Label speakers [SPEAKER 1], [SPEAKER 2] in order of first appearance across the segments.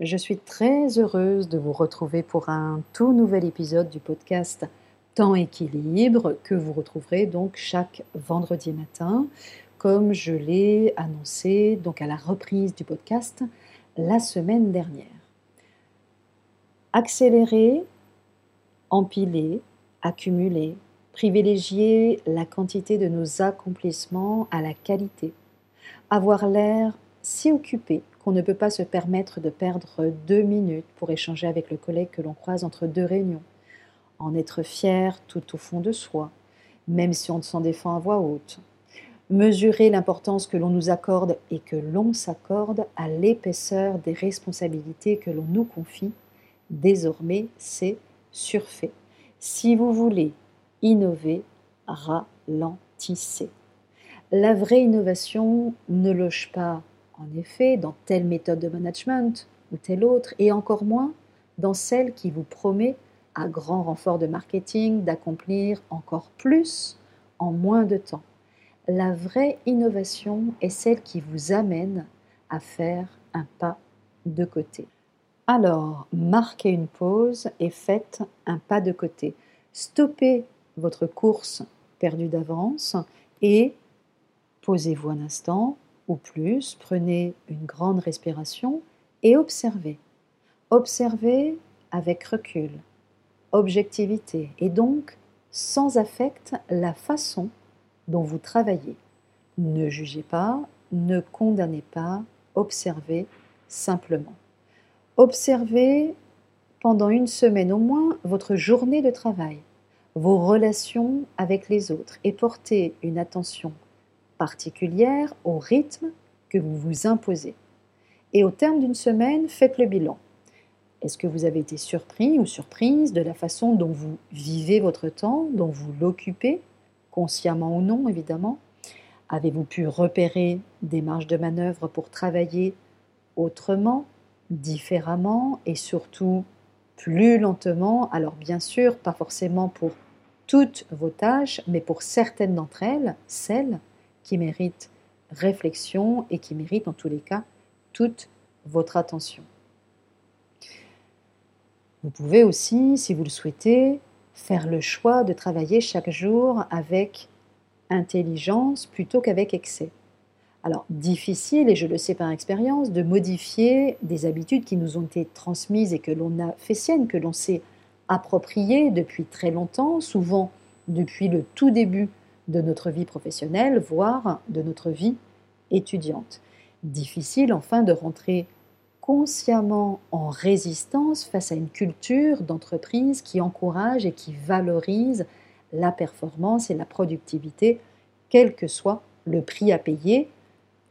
[SPEAKER 1] Je suis très heureuse de vous retrouver pour un tout nouvel épisode du podcast Temps équilibre que vous retrouverez donc chaque vendredi matin comme je l'ai annoncé donc à la reprise du podcast la semaine dernière. Accélérer, empiler, accumuler, privilégier la quantité de nos accomplissements à la qualité, avoir l'air si occupé qu'on ne peut pas se permettre de perdre deux minutes pour échanger avec le collègue que l'on croise entre deux réunions, en être fier tout au fond de soi, même si on s'en défend à voix haute, mesurer l'importance que l'on nous accorde et que l'on s'accorde à l'épaisseur des responsabilités que l'on nous confie, désormais c'est surfait. Si vous voulez innover, ralentissez. La vraie innovation ne loge pas en effet dans telle méthode de management ou telle autre, et encore moins dans celle qui vous promet, à grand renfort de marketing, d'accomplir encore plus en moins de temps. La vraie innovation est celle qui vous amène à faire un pas de côté. Alors, marquez une pause et faites un pas de côté. Stoppez votre course perdue d'avance et posez-vous un instant, ou plus, prenez une grande respiration et observez. Observez avec recul, objectivité et donc sans affect la façon dont vous travaillez. Ne jugez pas, ne condamnez pas, observez simplement. Observez pendant une semaine au moins votre journée de travail, vos relations avec les autres et portez une attention particulière au rythme que vous vous imposez. Et au terme d'une semaine, faites le bilan. Est-ce que vous avez été surpris ou surprise de la façon dont vous vivez votre temps, dont vous l'occupez, consciemment ou non évidemment? Avez-vous pu repérer des marges de manœuvre pour travailler autrement, différemment et surtout plus lentement? Alors bien sûr, pas forcément pour toutes vos tâches, mais pour certaines d'entre elles, celles qui mérite réflexion et qui mérite en tous les cas toute votre attention. Vous pouvez aussi, si vous le souhaitez, faire le choix de travailler chaque jour avec intelligence plutôt qu'avec excès. Alors, difficile, et je le sais par expérience, de modifier des habitudes qui nous ont été transmises et que l'on a fait sienne, que l'on s'est appropriées depuis très longtemps, souvent depuis le tout début de notre vie professionnelle, voire de notre vie étudiante. Difficile enfin de rentrer consciemment en résistance face à une culture d'entreprise qui encourage et qui valorise la performance et la productivité, quel que soit le prix à payer.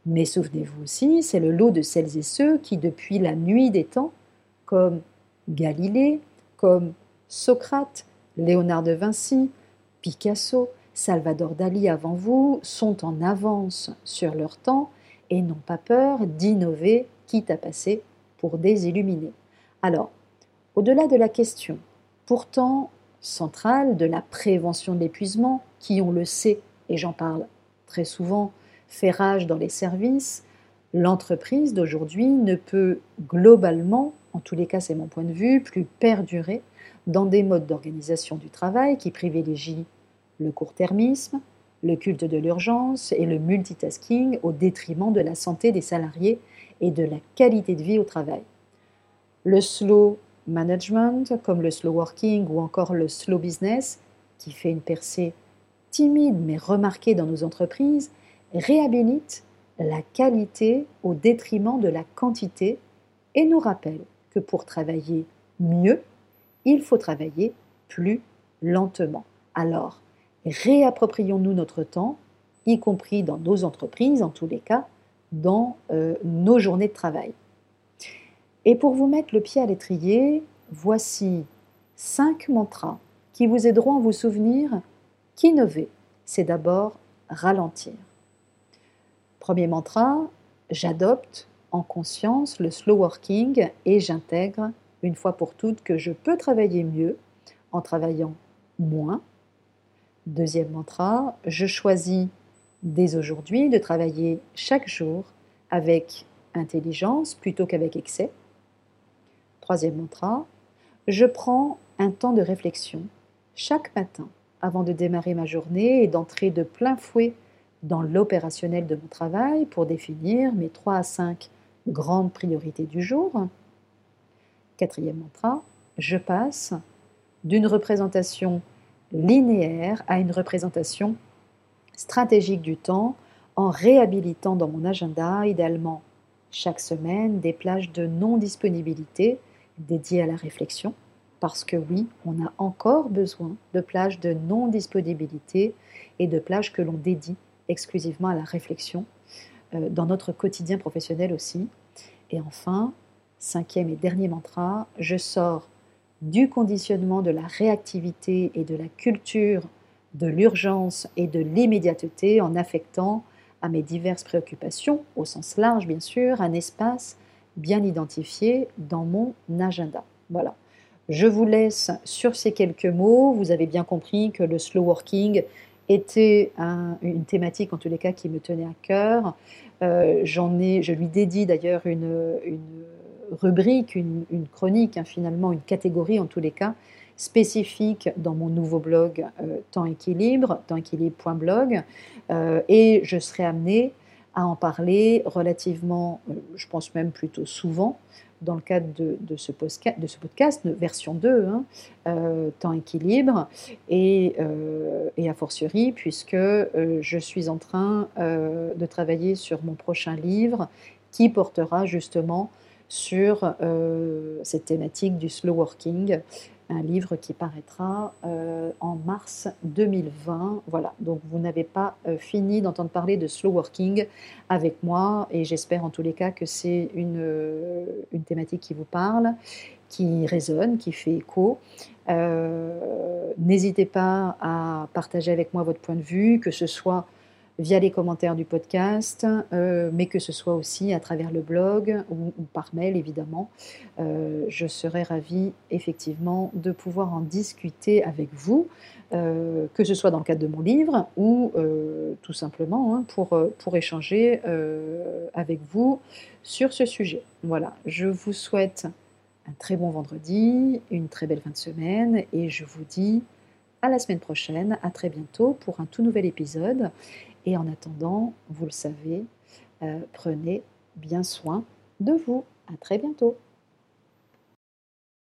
[SPEAKER 1] Mais souvenez-vous aussi, c'est le lot de celles et ceux qui, depuis la nuit des temps, comme Galilée, comme Socrate, Léonard de Vinci, Picasso, Salvador Dali avant vous sont en avance sur leur temps et n'ont pas peur d'innover, quitte à passer pour des illuminés. Alors, au-delà de la question, pourtant centrale, de la prévention de l'épuisement, qui, on le sait, et j'en parle très souvent, fait rage dans les services, l'entreprise d'aujourd'hui ne peut globalement, en tous les cas c'est mon point de vue, plus perdurer dans des modes d'organisation du travail qui privilégient le court-termisme, le culte de l'urgence et le multitasking au détriment de la santé des salariés et de la qualité de vie au travail. Le slow management, comme le slow working ou encore le slow business, qui fait une percée timide mais remarquée dans nos entreprises, réhabilite la qualité au détriment de la quantité et nous rappelle que pour travailler mieux, il faut travailler plus lentement. Alors, réapproprions-nous notre temps, y compris dans nos entreprises, en tous les cas, dans euh, nos journées de travail. Et pour vous mettre le pied à l'étrier, voici cinq mantras qui vous aideront à vous souvenir qu'innover, c'est d'abord ralentir. Premier mantra, j'adopte en conscience le slow working et j'intègre une fois pour toutes que je peux travailler mieux en travaillant moins Deuxième mantra, je choisis dès aujourd'hui de travailler chaque jour avec intelligence plutôt qu'avec excès. Troisième mantra, je prends un temps de réflexion chaque matin avant de démarrer ma journée et d'entrer de plein fouet dans l'opérationnel de mon travail pour définir mes 3 à 5 grandes priorités du jour. Quatrième mantra, je passe d'une représentation linéaire à une représentation stratégique du temps en réhabilitant dans mon agenda, idéalement chaque semaine, des plages de non-disponibilité dédiées à la réflexion, parce que oui, on a encore besoin de plages de non-disponibilité et de plages que l'on dédie exclusivement à la réflexion euh, dans notre quotidien professionnel aussi. Et enfin, cinquième et dernier mantra, je sors du conditionnement de la réactivité et de la culture de l'urgence et de l'immédiateté en affectant à mes diverses préoccupations, au sens large bien sûr, un espace bien identifié dans mon agenda. Voilà. Je vous laisse sur ces quelques mots. Vous avez bien compris que le slow working était une thématique en tous les cas qui me tenait à cœur. Euh, j'en ai, je lui dédie d'ailleurs une, rubrique, une, chronique, hein, finalement une catégorie en tous les cas spécifique dans mon nouveau blog euh, Temps Équilibre, tempséquilibre.blog, euh, et je serai amenée à en parler relativement, je pense même plutôt souvent, dans le cadre de, ce, podcast, de ce podcast, version 2, hein, euh, temps équilibre, et, euh, a fortiori, puisque euh, je suis en train de travailler sur mon prochain livre qui portera justement sur cette thématique du slow working un livre qui paraîtra euh, en mars 2020. Voilà, donc vous n'avez pas euh, fini d'entendre parler de slow working avec moi et j'espère en tous les cas que c'est une, euh, une thématique qui vous parle, qui résonne, qui fait écho. N'hésitez pas à partager avec moi votre point de vue, que ce soit via les commentaires du podcast, euh, mais que ce soit aussi à travers le blog ou, par mail évidemment. Euh, je serais ravie effectivement de pouvoir en discuter avec vous, euh, que ce soit dans le cadre de mon livre ou tout simplement hein, pour, pour échanger avec vous sur ce sujet. Voilà, je vous souhaite un très bon vendredi, une très belle fin de semaine et je vous dis à la semaine prochaine, à très bientôt pour un tout nouvel épisode. Et en attendant, vous le savez, euh, prenez bien soin de vous. À très bientôt.